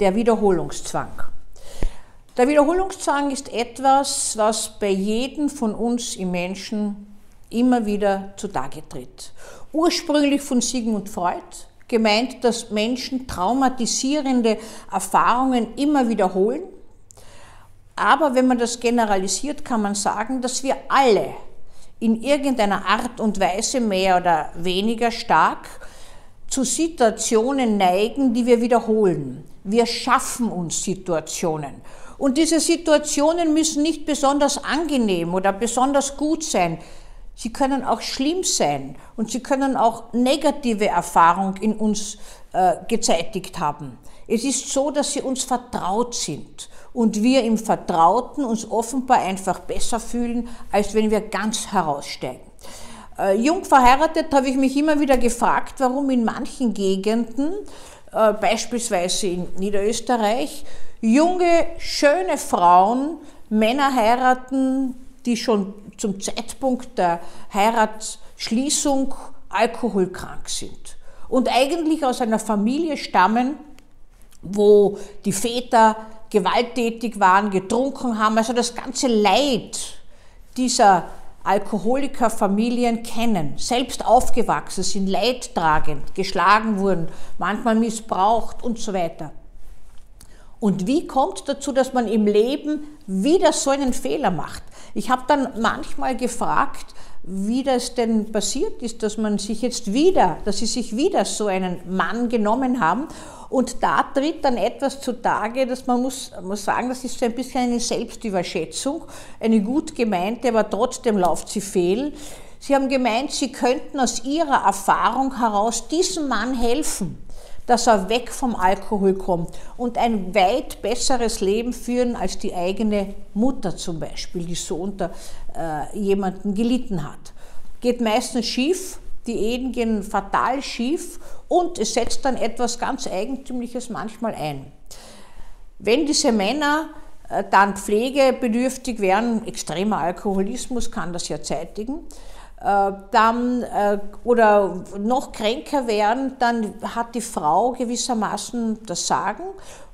der Wiederholungszwang. Der Wiederholungszwang ist etwas, was bei jedem von uns im Menschen immer wieder zutage tritt. Ursprünglich von Sigmund Freud, gemeint, dass Menschen traumatisierende Erfahrungen immer wiederholen. Aber wenn man das generalisiert, kann man sagen, dass wir alle in irgendeiner Art und Weise mehr oder weniger stark zu Situationen neigen, die wir wiederholen. Wir schaffen uns Situationen. Und diese Situationen müssen nicht besonders angenehm oder besonders gut sein. Sie können auch schlimm sein und sie können auch negative Erfahrungen in uns äh, gezeitigt haben. Es ist so, dass sie uns vertraut sind und wir im Vertrauten uns offenbar einfach besser fühlen, als wenn wir ganz heraussteigen. Äh, jung verheiratet habe ich mich immer wieder gefragt, warum in manchen Gegenden, äh, beispielsweise in Niederösterreich, junge, schöne Frauen Männer heiraten, die schon zum Zeitpunkt der Heiratsschließung alkoholkrank sind und eigentlich aus einer Familie stammen, wo die Väter gewalttätig waren, getrunken haben, also das ganze Leid dieser Alkoholikerfamilien kennen, selbst aufgewachsen sind, leidtragend, geschlagen wurden, manchmal missbraucht und so weiter. Und wie kommt dazu, dass man im Leben wieder so einen Fehler macht? Ich habe dann manchmal gefragt, wie das denn passiert ist, dass man sich jetzt wieder, dass sie sich wieder so einen Mann genommen haben. Und da tritt dann etwas zutage, dass man muss, muss sagen, das ist so ein bisschen eine Selbstüberschätzung, eine gut gemeinte, aber trotzdem läuft sie fehl. Sie haben gemeint, sie könnten aus ihrer Erfahrung heraus diesem Mann helfen dass er weg vom Alkohol kommt und ein weit besseres Leben führen als die eigene Mutter zum Beispiel, die so unter äh, jemanden gelitten hat. Geht meistens schief, die Ehen gehen fatal schief und es setzt dann etwas ganz Eigentümliches manchmal ein. Wenn diese Männer äh, dann pflegebedürftig wären, extremer Alkoholismus kann das ja zeitigen, dann äh, oder noch kränker werden, dann hat die Frau gewissermaßen das Sagen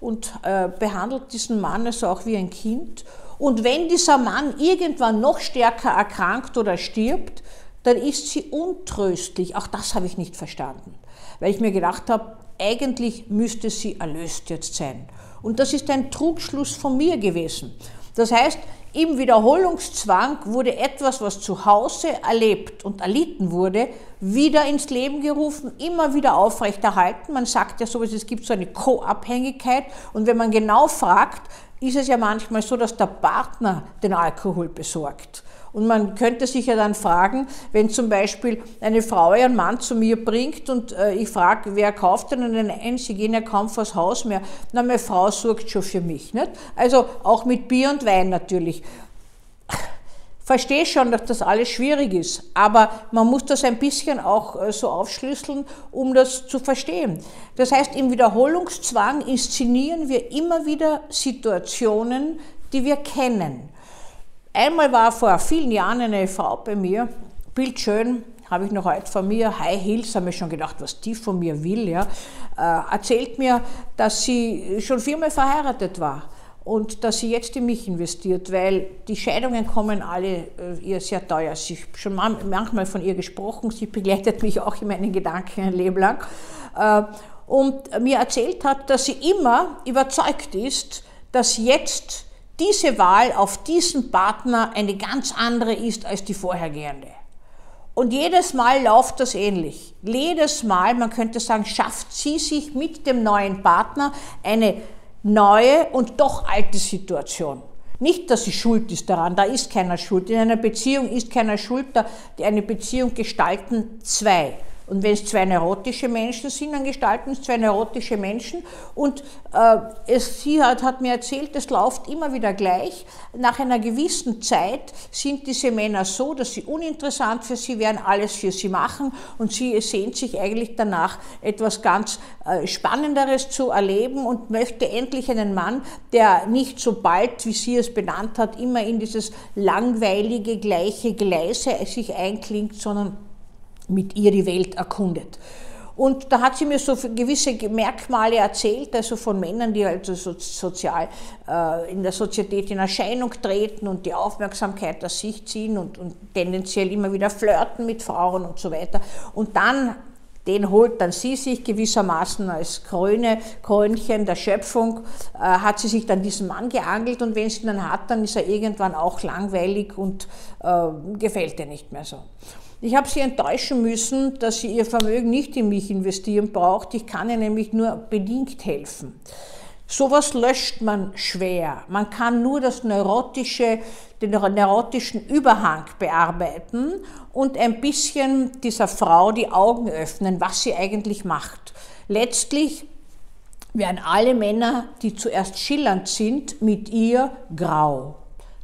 und äh, behandelt diesen Mann also auch wie ein Kind. Und wenn dieser Mann irgendwann noch stärker erkrankt oder stirbt, dann ist sie untröstlich. Auch das habe ich nicht verstanden, weil ich mir gedacht habe, eigentlich müsste sie erlöst jetzt sein. Und das ist ein Trugschluss von mir gewesen. Das heißt, im Wiederholungszwang wurde etwas, was zu Hause erlebt und erlitten wurde, wieder ins Leben gerufen, immer wieder aufrechterhalten. Man sagt ja so, es gibt so eine Co-Abhängigkeit und wenn man genau fragt, ist es ja manchmal so, dass der Partner den Alkohol besorgt. Und man könnte sich ja dann fragen, wenn zum Beispiel eine Frau ihren Mann zu mir bringt und äh, ich frage, wer kauft denn einen ein? Sie gehen ja kaum vors Haus mehr. Na, meine Frau sorgt schon für mich. Nicht? Also auch mit Bier und Wein natürlich verstehe schon, dass das alles schwierig ist, aber man muss das ein bisschen auch äh, so aufschlüsseln, um das zu verstehen. Das heißt, im Wiederholungszwang inszenieren wir immer wieder Situationen, die wir kennen. Einmal war vor vielen Jahren eine Frau bei mir, bildschön, habe ich noch heute von mir, High Heels, habe ich schon gedacht, was die von mir will, ja, äh, erzählt mir, dass sie schon viermal verheiratet war und dass sie jetzt in mich investiert, weil die Scheidungen kommen alle äh, ihr sehr teuer. Ich habe schon manchmal von ihr gesprochen, sie begleitet mich auch in meinen Gedanken ein Leben lang äh, und mir erzählt hat, dass sie immer überzeugt ist, dass jetzt diese Wahl auf diesen Partner eine ganz andere ist als die vorhergehende. Und jedes Mal läuft das ähnlich. Jedes Mal, man könnte sagen, schafft sie sich mit dem neuen Partner eine neue und doch alte Situation. Nicht, dass sie schuld ist daran, da ist keiner schuld. In einer Beziehung ist keiner schuld, da die eine Beziehung gestalten zwei. Und wenn es zwei neurotische Menschen sind, dann gestalten es zwei neurotische Menschen. Und äh, es, sie hat, hat mir erzählt, es läuft immer wieder gleich. Nach einer gewissen Zeit sind diese Männer so, dass sie uninteressant für sie werden, alles für sie machen. Und sie sehnt sich eigentlich danach, etwas ganz äh, Spannenderes zu erleben und möchte endlich einen Mann, der nicht so bald, wie sie es benannt hat, immer in dieses langweilige, gleiche Gleise sich einklingt, sondern mit ihr die Welt erkundet. Und da hat sie mir so gewisse Merkmale erzählt, also von Männern, die also sozial äh, in der Sozietät in Erscheinung treten und die Aufmerksamkeit aus sich ziehen und, und tendenziell immer wieder flirten mit Frauen und so weiter. Und dann den holt dann sie sich gewissermaßen als Krone, Krönchen der Schöpfung, äh, hat sie sich dann diesen Mann geangelt und wenn sie ihn dann hat, dann ist er irgendwann auch langweilig und äh, gefällt ihr nicht mehr so. Ich habe sie enttäuschen müssen, dass sie ihr Vermögen nicht in mich investieren braucht. Ich kann ihr nämlich nur bedingt helfen. Sowas löscht man schwer. Man kann nur das neurotische, den neurotischen Überhang bearbeiten und ein bisschen dieser Frau die Augen öffnen, was sie eigentlich macht. Letztlich werden alle Männer, die zuerst schillernd sind, mit ihr grau.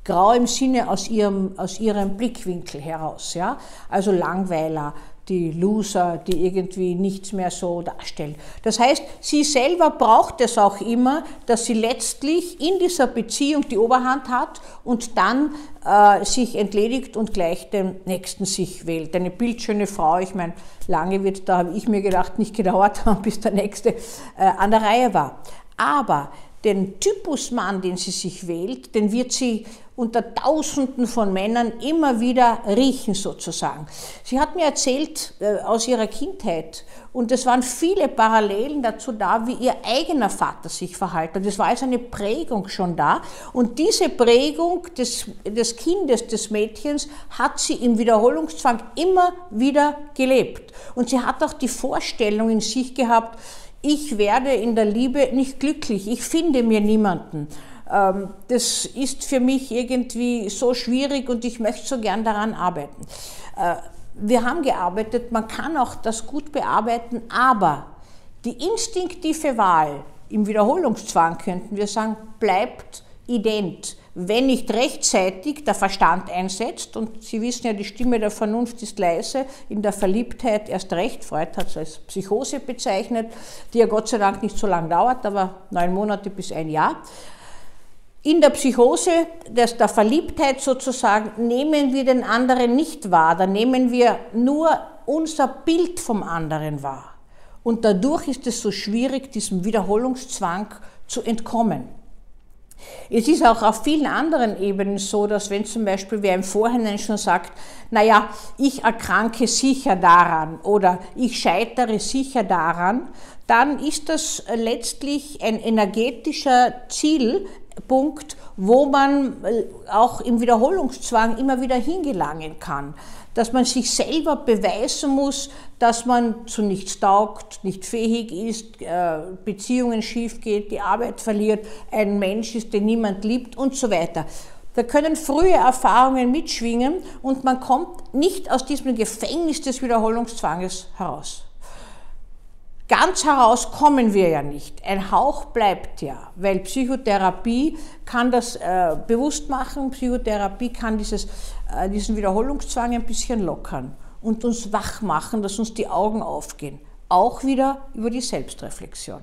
Grau im Sinne aus ihrem, aus ihrem Blickwinkel heraus, ja? also Langweiler, die Loser, die irgendwie nichts mehr so darstellen. Das heißt, sie selber braucht es auch immer, dass sie letztlich in dieser Beziehung die Oberhand hat und dann äh, sich entledigt und gleich den Nächsten sich wählt. Eine bildschöne Frau, ich meine, lange wird, da habe ich mir gedacht, nicht gedauert haben, bis der Nächste äh, an der Reihe war. Aber den Typus Mann, den sie sich wählt, den wird sie unter Tausenden von Männern immer wieder riechen sozusagen. Sie hat mir erzählt äh, aus ihrer Kindheit und es waren viele Parallelen dazu da, wie ihr eigener Vater sich verhalten hat. Es war also eine Prägung schon da und diese Prägung des, des Kindes, des Mädchens hat sie im Wiederholungszwang immer wieder gelebt. Und sie hat auch die Vorstellung in sich gehabt, ich werde in der Liebe nicht glücklich, ich finde mir niemanden. Ähm, das ist für mich irgendwie so schwierig und ich möchte so gern daran arbeiten. Äh, wir haben gearbeitet, man kann auch das gut bearbeiten, aber die instinktive Wahl im Wiederholungszwang, könnten wir sagen, bleibt ident wenn nicht rechtzeitig der Verstand einsetzt, und Sie wissen ja, die Stimme der Vernunft ist leise, in der Verliebtheit erst recht, Freud hat es als Psychose bezeichnet, die ja Gott sei Dank nicht so lange dauert, aber neun Monate bis ein Jahr. In der Psychose des, der Verliebtheit sozusagen nehmen wir den anderen nicht wahr, da nehmen wir nur unser Bild vom anderen wahr. Und dadurch ist es so schwierig, diesem Wiederholungszwang zu entkommen. Es ist auch auf vielen anderen Ebenen so, dass wenn zum Beispiel wer im Vorhinein schon sagt, naja, ich erkranke sicher daran oder ich scheitere sicher daran, dann ist das letztlich ein energetischer Zielpunkt, wo man äh, auch im Wiederholungszwang immer wieder hingelangen kann dass man sich selber beweisen muss, dass man zu nichts taugt, nicht fähig ist, äh, Beziehungen schief geht, die Arbeit verliert, ein Mensch ist, den niemand liebt und so weiter. Da können frühe Erfahrungen mitschwingen und man kommt nicht aus diesem Gefängnis des Wiederholungszwanges heraus. Ganz heraus kommen wir ja nicht. Ein Hauch bleibt ja, weil Psychotherapie kann das äh, bewusst machen, Psychotherapie kann dieses, äh, diesen Wiederholungszwang ein bisschen lockern und uns wach machen, dass uns die Augen aufgehen. Auch wieder über die Selbstreflexion.